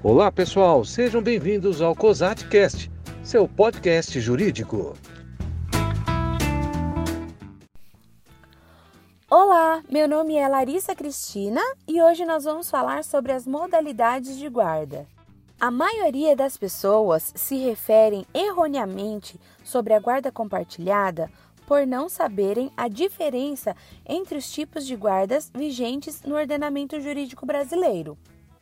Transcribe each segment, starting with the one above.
Olá, pessoal, sejam bem-vindos ao COSATcast, seu podcast jurídico. Olá, meu nome é Larissa Cristina e hoje nós vamos falar sobre as modalidades de guarda. A maioria das pessoas se referem erroneamente sobre a guarda compartilhada por não saberem a diferença entre os tipos de guardas vigentes no ordenamento jurídico brasileiro.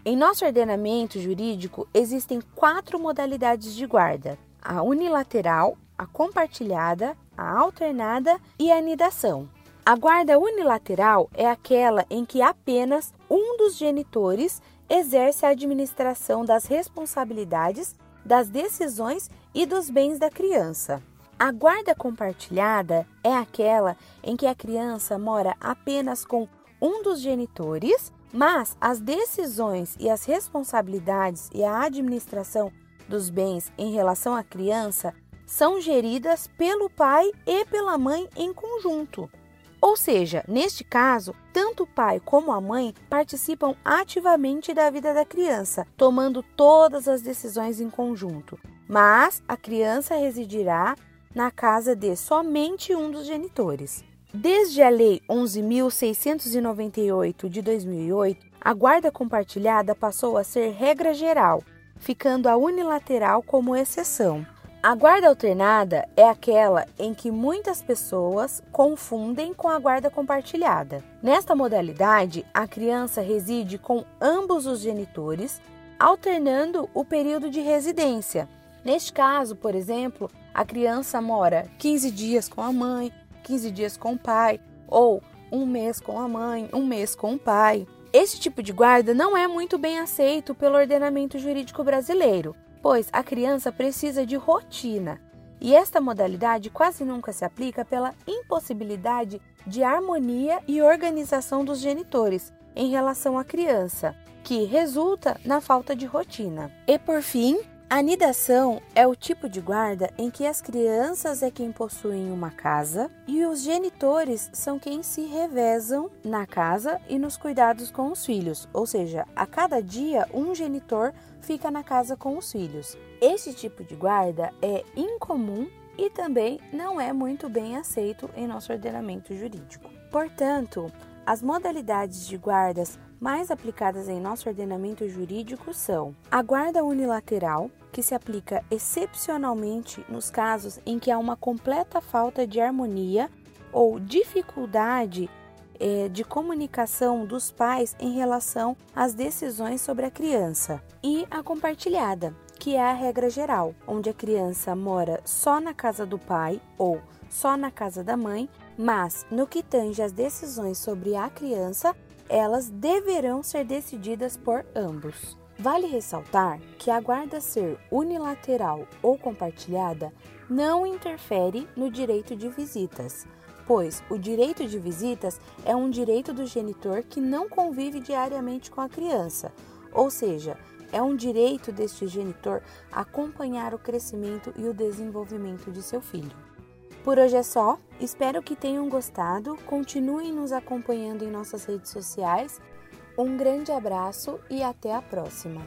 Em nosso ordenamento jurídico existem quatro modalidades de guarda: a unilateral, a compartilhada, a alternada e a anidação. A guarda unilateral é aquela em que apenas um dos genitores exerce a administração das responsabilidades, das decisões e dos bens da criança. A guarda compartilhada é aquela em que a criança mora apenas com um dos genitores mas as decisões e as responsabilidades e a administração dos bens em relação à criança são geridas pelo pai e pela mãe em conjunto. Ou seja, neste caso, tanto o pai como a mãe participam ativamente da vida da criança, tomando todas as decisões em conjunto. Mas a criança residirá na casa de somente um dos genitores. Desde a Lei 11.698 de 2008, a guarda compartilhada passou a ser regra geral, ficando a unilateral como exceção. A guarda alternada é aquela em que muitas pessoas confundem com a guarda compartilhada. Nesta modalidade, a criança reside com ambos os genitores, alternando o período de residência. Neste caso, por exemplo, a criança mora 15 dias com a mãe, 15 dias com o pai, ou um mês com a mãe, um mês com o pai. Esse tipo de guarda não é muito bem aceito pelo ordenamento jurídico brasileiro, pois a criança precisa de rotina. E esta modalidade quase nunca se aplica pela impossibilidade de harmonia e organização dos genitores em relação à criança, que resulta na falta de rotina. E por fim, a nidação é o tipo de guarda em que as crianças é quem possuem uma casa e os genitores são quem se revezam na casa e nos cuidados com os filhos, ou seja, a cada dia um genitor fica na casa com os filhos. Esse tipo de guarda é incomum e também não é muito bem aceito em nosso ordenamento jurídico. Portanto, as modalidades de guardas mais aplicadas em nosso ordenamento jurídico são a guarda unilateral, que se aplica excepcionalmente nos casos em que há uma completa falta de harmonia ou dificuldade eh, de comunicação dos pais em relação às decisões sobre a criança, e a compartilhada, que é a regra geral, onde a criança mora só na casa do pai ou só na casa da mãe, mas no que tange às decisões sobre a criança, elas deverão ser decididas por ambos. Vale ressaltar que a guarda ser unilateral ou compartilhada não interfere no direito de visitas, pois o direito de visitas é um direito do genitor que não convive diariamente com a criança, ou seja, é um direito deste genitor acompanhar o crescimento e o desenvolvimento de seu filho. Por hoje é só, espero que tenham gostado, continuem nos acompanhando em nossas redes sociais. Um grande abraço e até a próxima!